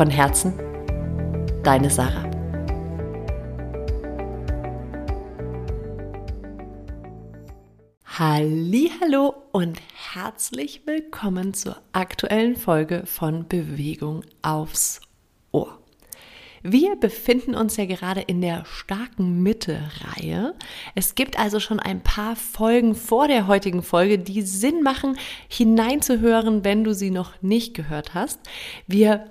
Von Herzen, deine Sarah. Hallo und herzlich willkommen zur aktuellen Folge von Bewegung aufs Ohr. Wir befinden uns ja gerade in der starken Mitte-Reihe. Es gibt also schon ein paar Folgen vor der heutigen Folge, die Sinn machen, hineinzuhören, wenn du sie noch nicht gehört hast. Wir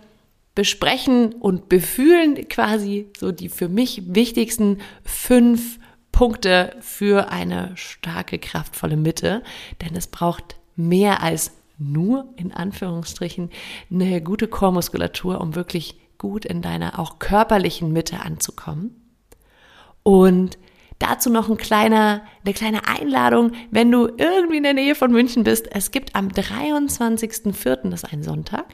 besprechen und befühlen quasi so die für mich wichtigsten fünf Punkte für eine starke, kraftvolle Mitte. Denn es braucht mehr als nur in Anführungsstrichen eine gute Chormuskulatur, um wirklich gut in deiner auch körperlichen Mitte anzukommen. Und Dazu noch ein kleiner, eine kleine Einladung, wenn du irgendwie in der Nähe von München bist. Es gibt am 23.04., das ist ein Sonntag,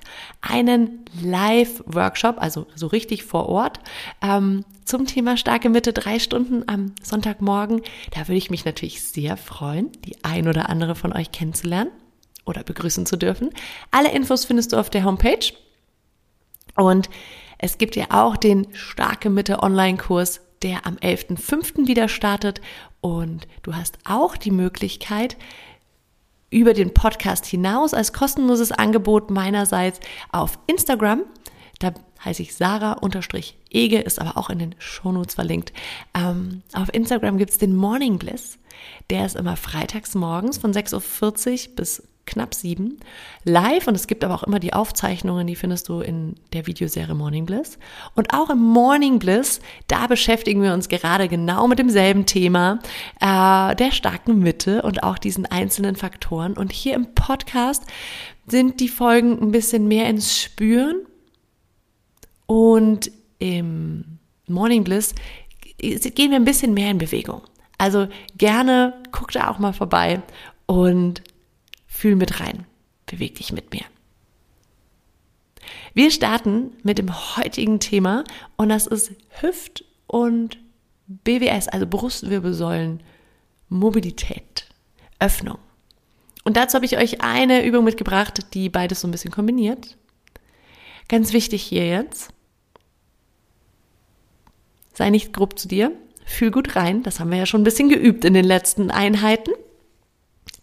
einen Live-Workshop, also so richtig vor Ort, ähm, zum Thema starke Mitte, drei Stunden am Sonntagmorgen. Da würde ich mich natürlich sehr freuen, die ein oder andere von euch kennenzulernen oder begrüßen zu dürfen. Alle Infos findest du auf der Homepage. Und es gibt ja auch den Starke Mitte Online-Kurs der am 11.05. wieder startet. Und du hast auch die Möglichkeit, über den Podcast hinaus als kostenloses Angebot meinerseits auf Instagram, da heiße ich Sarah-Ege, ist aber auch in den Shownotes verlinkt. Ähm, auf Instagram gibt es den Morning Bliss. Der ist immer freitags morgens von 6.40 Uhr bis knapp sieben, live und es gibt aber auch immer die Aufzeichnungen, die findest du in der Videoserie Morning Bliss. Und auch im Morning Bliss, da beschäftigen wir uns gerade genau mit demselben Thema, äh, der starken Mitte und auch diesen einzelnen Faktoren. Und hier im Podcast sind die Folgen ein bisschen mehr ins Spüren und im Morning Bliss gehen wir ein bisschen mehr in Bewegung. Also gerne guck da auch mal vorbei und Fühl mit rein. Beweg dich mit mir. Wir starten mit dem heutigen Thema und das ist Hüft- und BWS, also Brustwirbelsäulen, Mobilität, Öffnung. Und dazu habe ich euch eine Übung mitgebracht, die beides so ein bisschen kombiniert. Ganz wichtig hier jetzt. Sei nicht grob zu dir. Fühl gut rein. Das haben wir ja schon ein bisschen geübt in den letzten Einheiten.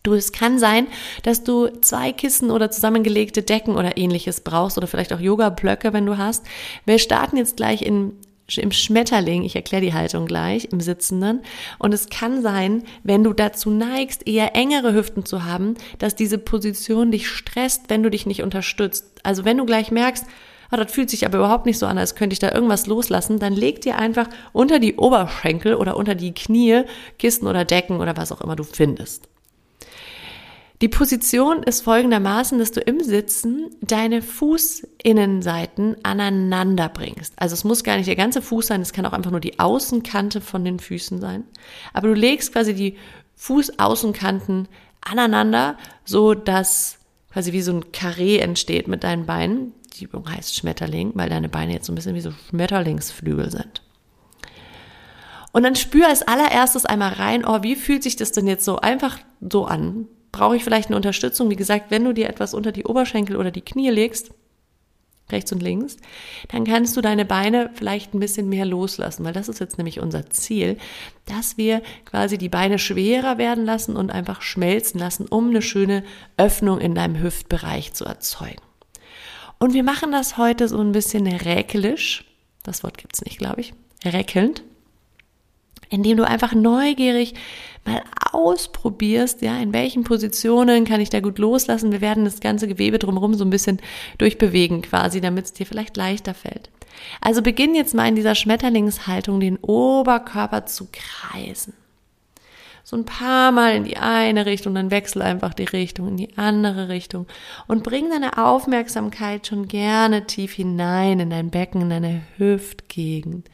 Du, es kann sein, dass du zwei Kissen oder zusammengelegte Decken oder ähnliches brauchst oder vielleicht auch Yoga-Blöcke, wenn du hast. Wir starten jetzt gleich in im Schmetterling, ich erkläre die Haltung gleich, im Sitzenden. Und es kann sein, wenn du dazu neigst, eher engere Hüften zu haben, dass diese Position dich stresst, wenn du dich nicht unterstützt. Also wenn du gleich merkst, oh, das fühlt sich aber überhaupt nicht so an, als könnte ich da irgendwas loslassen, dann leg dir einfach unter die Oberschenkel oder unter die Knie Kissen oder Decken oder was auch immer du findest. Die Position ist folgendermaßen, dass du im Sitzen deine Fußinnenseiten aneinander bringst. Also es muss gar nicht der ganze Fuß sein, es kann auch einfach nur die Außenkante von den Füßen sein. Aber du legst quasi die Fußaußenkanten aneinander, so dass quasi wie so ein Karree entsteht mit deinen Beinen. Die Übung heißt Schmetterling, weil deine Beine jetzt so ein bisschen wie so Schmetterlingsflügel sind. Und dann spür als allererstes einmal rein, oh, wie fühlt sich das denn jetzt so einfach so an? Brauche ich vielleicht eine Unterstützung. Wie gesagt, wenn du dir etwas unter die Oberschenkel oder die Knie legst, rechts und links, dann kannst du deine Beine vielleicht ein bisschen mehr loslassen, weil das ist jetzt nämlich unser Ziel, dass wir quasi die Beine schwerer werden lassen und einfach schmelzen lassen, um eine schöne Öffnung in deinem Hüftbereich zu erzeugen. Und wir machen das heute so ein bisschen räkelisch. Das Wort gibt's nicht, glaube ich. Räckelnd indem du einfach neugierig mal ausprobierst, ja, in welchen Positionen kann ich da gut loslassen. Wir werden das ganze Gewebe drumherum so ein bisschen durchbewegen quasi, damit es dir vielleicht leichter fällt. Also beginn jetzt mal in dieser Schmetterlingshaltung den Oberkörper zu kreisen. so ein paar Mal in die eine Richtung, dann wechsel einfach die Richtung in die andere Richtung und bring deine Aufmerksamkeit schon gerne tief hinein in dein Becken, in deine Hüftgegend.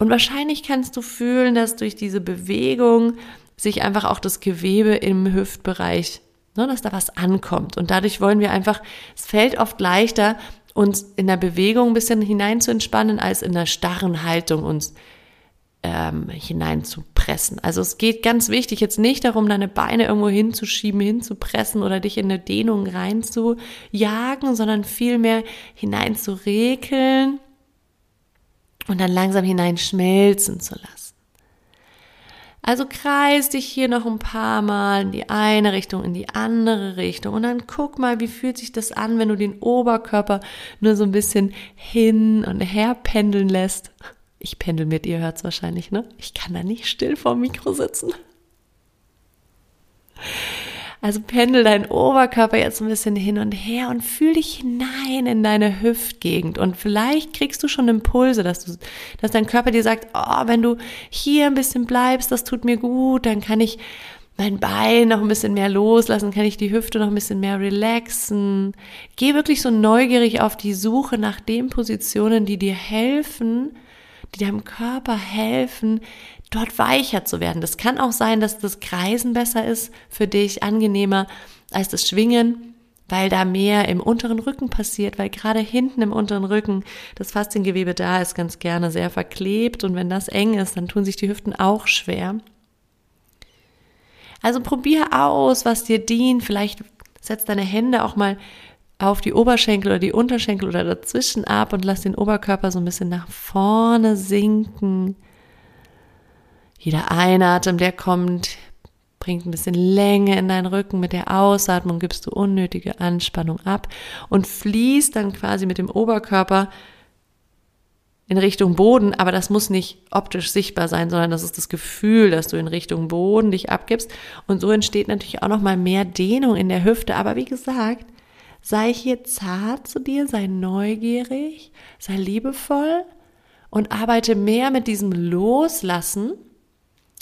Und wahrscheinlich kannst du fühlen, dass durch diese Bewegung sich einfach auch das Gewebe im Hüftbereich, ne, dass da was ankommt. Und dadurch wollen wir einfach, es fällt oft leichter, uns in der Bewegung ein bisschen hinein zu entspannen, als in der starren Haltung uns ähm, hineinzupressen. Also es geht ganz wichtig jetzt nicht darum, deine Beine irgendwo hinzuschieben, hinzupressen oder dich in eine Dehnung reinzujagen, sondern vielmehr hineinzurekeln und dann langsam hineinschmelzen zu lassen. Also kreis dich hier noch ein paar Mal in die eine Richtung, in die andere Richtung und dann guck mal, wie fühlt sich das an, wenn du den Oberkörper nur so ein bisschen hin und her pendeln lässt. Ich pendel mit, ihr hört's wahrscheinlich, ne? Ich kann da nicht still vorm Mikro sitzen. Also pendel deinen Oberkörper jetzt ein bisschen hin und her und fühl dich hinein in deine Hüftgegend. Und vielleicht kriegst du schon Impulse, dass du, dass dein Körper dir sagt, oh, wenn du hier ein bisschen bleibst, das tut mir gut, dann kann ich mein Bein noch ein bisschen mehr loslassen, kann ich die Hüfte noch ein bisschen mehr relaxen. Geh wirklich so neugierig auf die Suche nach den Positionen, die dir helfen, die deinem Körper helfen, dort weicher zu werden. Das kann auch sein, dass das Kreisen besser ist für dich, angenehmer als das Schwingen, weil da mehr im unteren Rücken passiert, weil gerade hinten im unteren Rücken das Fasziengewebe da ist ganz gerne sehr verklebt und wenn das eng ist, dann tun sich die Hüften auch schwer. Also probier aus, was dir dient. Vielleicht setz deine Hände auch mal auf die Oberschenkel oder die Unterschenkel oder dazwischen ab und lass den Oberkörper so ein bisschen nach vorne sinken. Jeder Einatmen, der kommt, bringt ein bisschen Länge in deinen Rücken. Mit der Ausatmung gibst du unnötige Anspannung ab und fließt dann quasi mit dem Oberkörper in Richtung Boden, aber das muss nicht optisch sichtbar sein, sondern das ist das Gefühl, dass du in Richtung Boden dich abgibst und so entsteht natürlich auch noch mal mehr Dehnung in der Hüfte, aber wie gesagt, Sei hier zart zu dir, sei neugierig, sei liebevoll und arbeite mehr mit diesem Loslassen.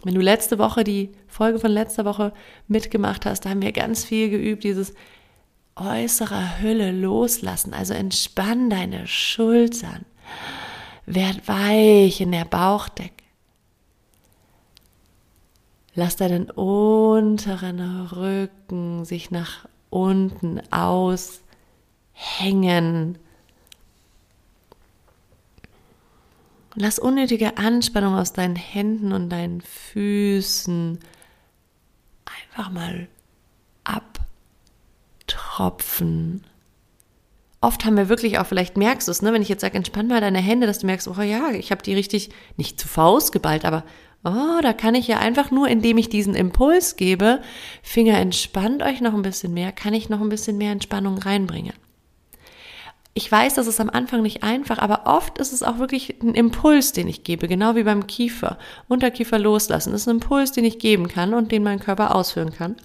Wenn du letzte Woche die Folge von letzter Woche mitgemacht hast, da haben wir ganz viel geübt, dieses äußere Hülle loslassen. Also entspann deine Schultern. Werd weich in der Bauchdecke. Lass deinen unteren Rücken sich nach unten aushängen. Lass unnötige Anspannung aus deinen Händen und deinen Füßen einfach mal abtropfen. Oft haben wir wirklich auch, vielleicht merkst du es, ne, wenn ich jetzt sage, entspann mal deine Hände, dass du merkst, oh ja, ich habe die richtig, nicht zu Faust geballt, aber oh, da kann ich ja einfach nur, indem ich diesen Impuls gebe, Finger entspannt euch noch ein bisschen mehr, kann ich noch ein bisschen mehr Entspannung reinbringen. Ich weiß, das ist am Anfang nicht einfach, aber oft ist es auch wirklich ein Impuls, den ich gebe, genau wie beim Kiefer. Unterkiefer loslassen das ist ein Impuls, den ich geben kann und den mein Körper ausführen kann.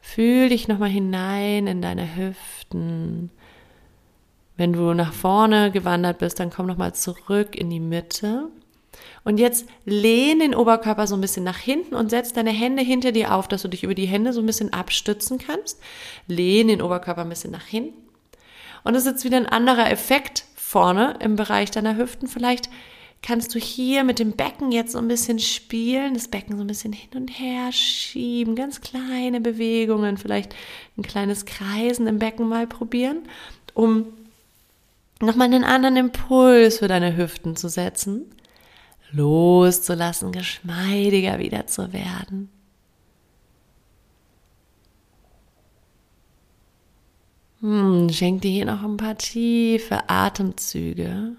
Fühl dich nochmal hinein in deine Hüften. Wenn du nach vorne gewandert bist, dann komm nochmal zurück in die Mitte. Und jetzt lehn den Oberkörper so ein bisschen nach hinten und setz deine Hände hinter dir auf, dass du dich über die Hände so ein bisschen abstützen kannst. Lehn den Oberkörper ein bisschen nach hinten. Und das ist jetzt wieder ein anderer Effekt vorne im Bereich deiner Hüften. Vielleicht kannst du hier mit dem Becken jetzt so ein bisschen spielen, das Becken so ein bisschen hin und her schieben, ganz kleine Bewegungen, vielleicht ein kleines Kreisen im Becken mal probieren, um nochmal einen anderen Impuls für deine Hüften zu setzen, loszulassen, geschmeidiger wieder zu werden. Hm, schenk dir hier noch ein paar tiefe Atemzüge.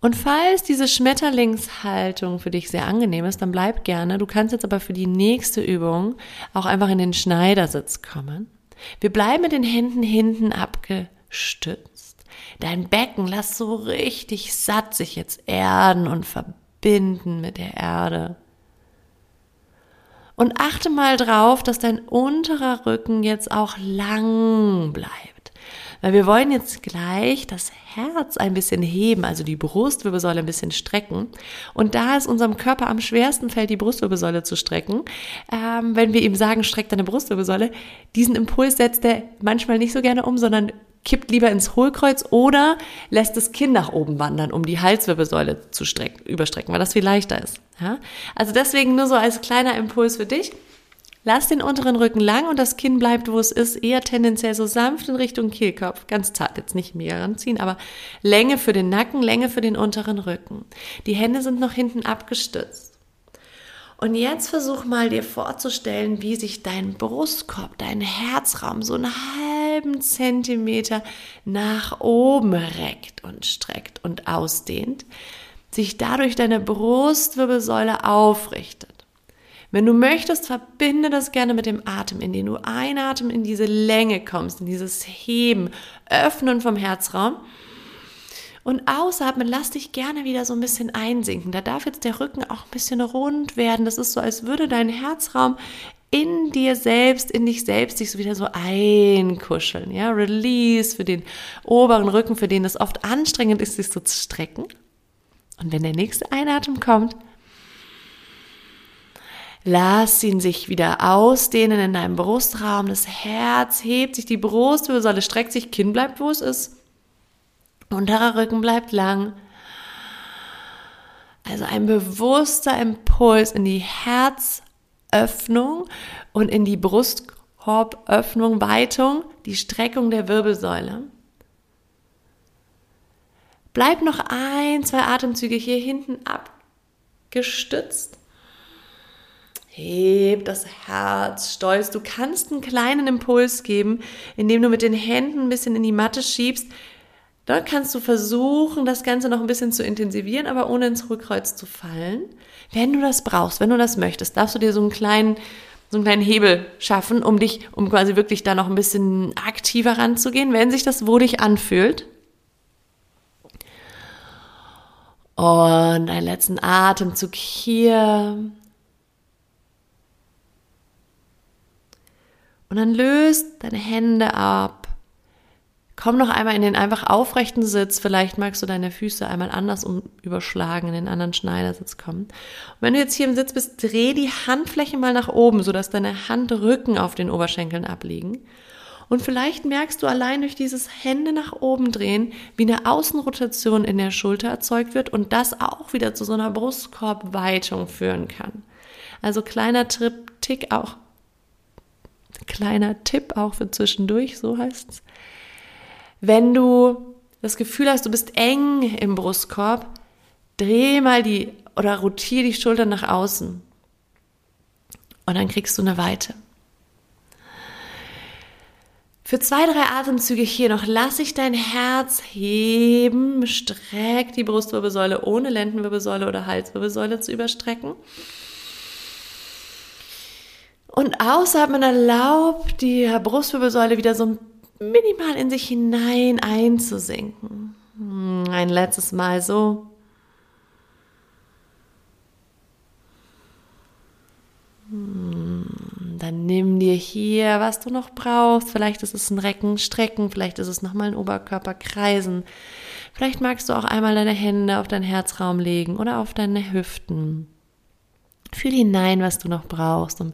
Und falls diese Schmetterlingshaltung für dich sehr angenehm ist, dann bleib gerne. Du kannst jetzt aber für die nächste Übung auch einfach in den Schneidersitz kommen. Wir bleiben mit den Händen hinten abgestützt. Dein Becken lass so richtig satt sich jetzt erden und verbinden mit der Erde. Und achte mal drauf, dass dein unterer Rücken jetzt auch lang bleibt. Weil wir wollen jetzt gleich das Herz ein bisschen heben, also die Brustwirbelsäule ein bisschen strecken. Und da es unserem Körper am schwersten fällt, die Brustwirbelsäule zu strecken, ähm, wenn wir ihm sagen, streck deine Brustwirbelsäule, diesen Impuls setzt er manchmal nicht so gerne um, sondern kippt lieber ins Hohlkreuz oder lässt das Kinn nach oben wandern, um die Halswirbelsäule zu strecken, überstrecken, weil das viel leichter ist. Ja? Also deswegen nur so als kleiner Impuls für dich. Lass den unteren Rücken lang und das Kinn bleibt, wo es ist, eher tendenziell so sanft in Richtung Kehlkopf. Ganz zart, jetzt nicht mega ranziehen, aber Länge für den Nacken, Länge für den unteren Rücken. Die Hände sind noch hinten abgestützt. Und jetzt versuch mal dir vorzustellen, wie sich dein Brustkorb, dein Herzraum so einen halben Zentimeter nach oben reckt und streckt und ausdehnt, sich dadurch deine Brustwirbelsäule aufrichtet. Wenn du möchtest, verbinde das gerne mit dem Atem, indem du einatmen in diese Länge kommst, in dieses Heben, Öffnen vom Herzraum. Und ausatmen, lass dich gerne wieder so ein bisschen einsinken. Da darf jetzt der Rücken auch ein bisschen rund werden. Das ist so, als würde dein Herzraum in dir selbst, in dich selbst sich so wieder so einkuscheln. Ja, Release für den oberen Rücken, für den es oft anstrengend ist, sich so zu strecken. Und wenn der nächste Einatmen kommt, Lass ihn sich wieder ausdehnen in deinem Brustraum. Das Herz hebt sich, die Brustwirbelsäule streckt sich, Kinn bleibt, wo es ist. Unterer Rücken bleibt lang. Also ein bewusster Impuls in die Herzöffnung und in die Brustkorböffnung, Weitung, die Streckung der Wirbelsäule. Bleib noch ein, zwei Atemzüge hier hinten abgestützt. Heb das Herz stolz. Du kannst einen kleinen Impuls geben, indem du mit den Händen ein bisschen in die Matte schiebst. Dort kannst du versuchen, das Ganze noch ein bisschen zu intensivieren, aber ohne ins Rückkreuz zu fallen. Wenn du das brauchst, wenn du das möchtest, darfst du dir so einen kleinen, so einen kleinen Hebel schaffen, um dich, um quasi wirklich da noch ein bisschen aktiver ranzugehen, wenn sich das wohlig anfühlt. Und einen letzten Atemzug hier. Und dann löst deine Hände ab. Komm noch einmal in den einfach aufrechten Sitz. Vielleicht magst du deine Füße einmal anders um überschlagen, in den anderen Schneidersitz kommen. Und wenn du jetzt hier im Sitz bist, dreh die Handfläche mal nach oben, sodass deine Handrücken auf den Oberschenkeln abliegen. Und vielleicht merkst du allein durch dieses Hände nach oben drehen, wie eine Außenrotation in der Schulter erzeugt wird und das auch wieder zu so einer Brustkorbweitung führen kann. Also kleiner Trip, Tick auch Kleiner Tipp auch für zwischendurch, so heißt's. Wenn du das Gefühl hast, du bist eng im Brustkorb, dreh mal die oder rotiere die Schultern nach außen. Und dann kriegst du eine Weite. Für zwei, drei Atemzüge hier noch lass ich dein Herz heben, streck die Brustwirbelsäule ohne Lendenwirbelsäule oder Halswirbelsäule zu überstrecken. Und ausatmen erlaubt die Brustwirbelsäule wieder so minimal in sich hinein einzusinken. Hm, ein letztes Mal so. Hm, dann nimm dir hier, was du noch brauchst. Vielleicht ist es ein Recken, Strecken, vielleicht ist es nochmal ein Oberkörper kreisen. Vielleicht magst du auch einmal deine Hände auf deinen Herzraum legen oder auf deine Hüften. Fühl hinein, was du noch brauchst, um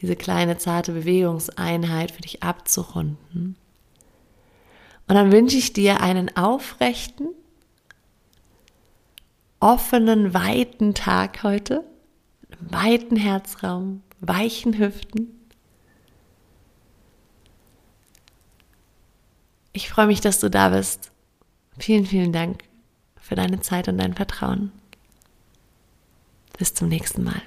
diese kleine zarte Bewegungseinheit für dich abzurunden. Und dann wünsche ich dir einen aufrechten, offenen, weiten Tag heute, weiten Herzraum, weichen Hüften. Ich freue mich, dass du da bist. Vielen, vielen Dank für deine Zeit und dein Vertrauen. Bis zum nächsten Mal.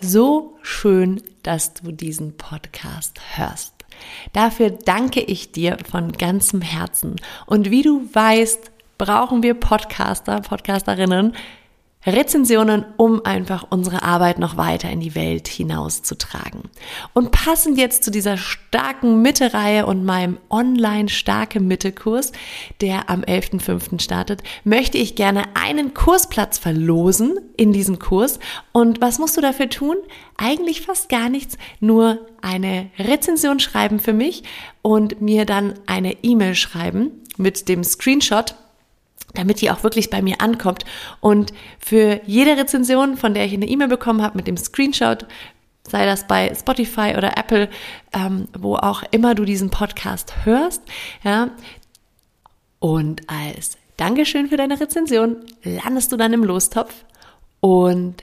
So schön, dass du diesen Podcast hörst. Dafür danke ich dir von ganzem Herzen. Und wie du weißt, brauchen wir Podcaster, Podcasterinnen Rezensionen, um einfach unsere Arbeit noch weiter in die Welt hinauszutragen. Und passend jetzt zu dieser starken Mitte-Reihe und meinem online starke Mitte-Kurs, der am 11.05. startet, möchte ich gerne einen Kursplatz verlosen in diesem Kurs. Und was musst du dafür tun? Eigentlich fast gar nichts, nur eine Rezension schreiben für mich und mir dann eine E-Mail schreiben mit dem Screenshot damit die auch wirklich bei mir ankommt. Und für jede Rezension, von der ich eine E-Mail bekommen habe mit dem Screenshot, sei das bei Spotify oder Apple, ähm, wo auch immer du diesen Podcast hörst, ja. Und als Dankeschön für deine Rezension landest du dann im Lostopf und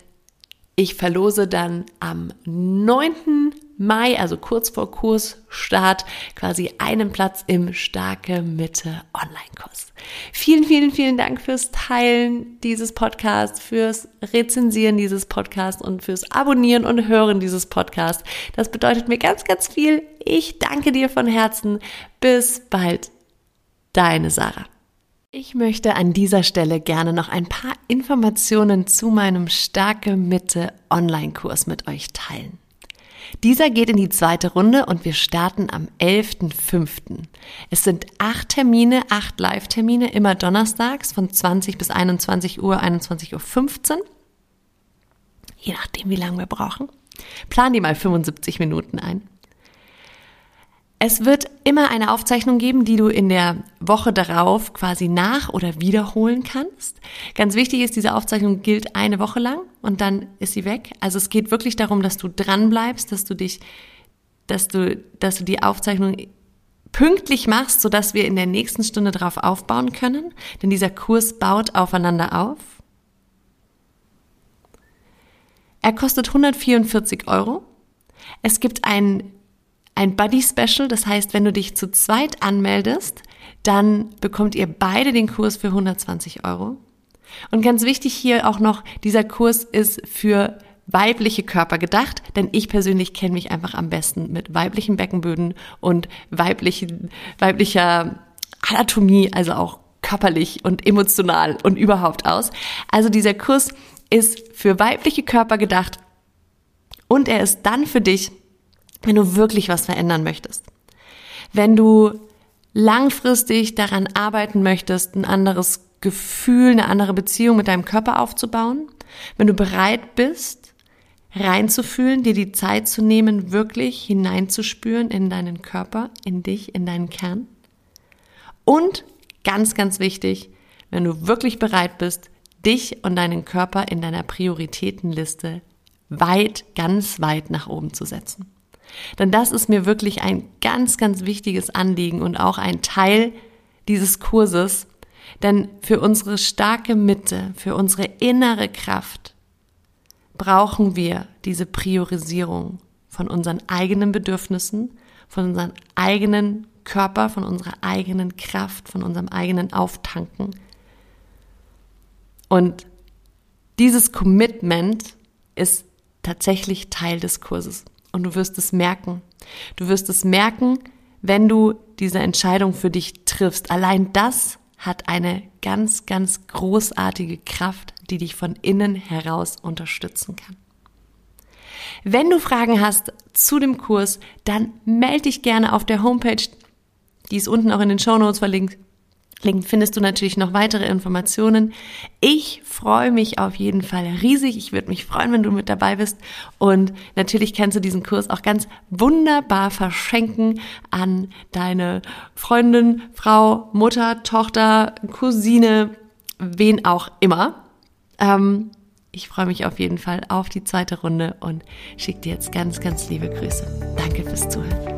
ich verlose dann am 9. Mai, also kurz vor Kursstart, quasi einen Platz im Starke Mitte Online-Kurs. Vielen, vielen, vielen Dank fürs Teilen dieses Podcasts, fürs Rezensieren dieses Podcasts und fürs Abonnieren und Hören dieses Podcasts. Das bedeutet mir ganz, ganz viel. Ich danke dir von Herzen. Bis bald. Deine Sarah. Ich möchte an dieser Stelle gerne noch ein paar Informationen zu meinem Starke Mitte Online-Kurs mit euch teilen. Dieser geht in die zweite Runde und wir starten am 11.05. Es sind acht Termine, acht Live-Termine, immer donnerstags von 20 bis 21 Uhr, 21.15 Uhr. Je nachdem, wie lange wir brauchen. Plan die mal 75 Minuten ein. Es wird immer eine Aufzeichnung geben, die du in der Woche darauf quasi nach- oder wiederholen kannst. Ganz wichtig ist, diese Aufzeichnung gilt eine Woche lang und dann ist sie weg. Also es geht wirklich darum, dass du dran bleibst, dass du dich, dass du, dass du die Aufzeichnung pünktlich machst, sodass wir in der nächsten Stunde darauf aufbauen können. Denn dieser Kurs baut aufeinander auf. Er kostet 144 Euro. Es gibt ein ein Buddy Special. Das heißt, wenn du dich zu zweit anmeldest, dann bekommt ihr beide den Kurs für 120 Euro. Und ganz wichtig hier auch noch, dieser Kurs ist für weibliche Körper gedacht, denn ich persönlich kenne mich einfach am besten mit weiblichen Beckenböden und weiblichen, weiblicher Anatomie, also auch körperlich und emotional und überhaupt aus. Also dieser Kurs ist für weibliche Körper gedacht und er ist dann für dich, wenn du wirklich was verändern möchtest. Wenn du langfristig daran arbeiten möchtest, ein anderes Gefühl, eine andere Beziehung mit deinem Körper aufzubauen, wenn du bereit bist, reinzufühlen, dir die Zeit zu nehmen, wirklich hineinzuspüren in deinen Körper, in dich, in deinen Kern. Und ganz, ganz wichtig, wenn du wirklich bereit bist, dich und deinen Körper in deiner Prioritätenliste weit, ganz weit nach oben zu setzen. Denn das ist mir wirklich ein ganz, ganz wichtiges Anliegen und auch ein Teil dieses Kurses. Denn für unsere starke Mitte, für unsere innere Kraft brauchen wir diese Priorisierung von unseren eigenen Bedürfnissen, von unserem eigenen Körper, von unserer eigenen Kraft, von unserem eigenen Auftanken. Und dieses Commitment ist tatsächlich Teil des Kurses und du wirst es merken. Du wirst es merken, wenn du diese Entscheidung für dich triffst. Allein das hat eine ganz, ganz großartige Kraft, die dich von innen heraus unterstützen kann. Wenn du Fragen hast zu dem Kurs, dann melde dich gerne auf der Homepage. Die ist unten auch in den Show Notes verlinkt. Link findest du natürlich noch weitere Informationen. Ich freue mich auf jeden Fall riesig. Ich würde mich freuen, wenn du mit dabei bist. Und natürlich kannst du diesen Kurs auch ganz wunderbar verschenken an deine Freundin, Frau, Mutter, Tochter, Cousine, wen auch immer. Ähm, ich freue mich auf jeden Fall auf die zweite Runde und schicke dir jetzt ganz, ganz liebe Grüße. Danke fürs Zuhören.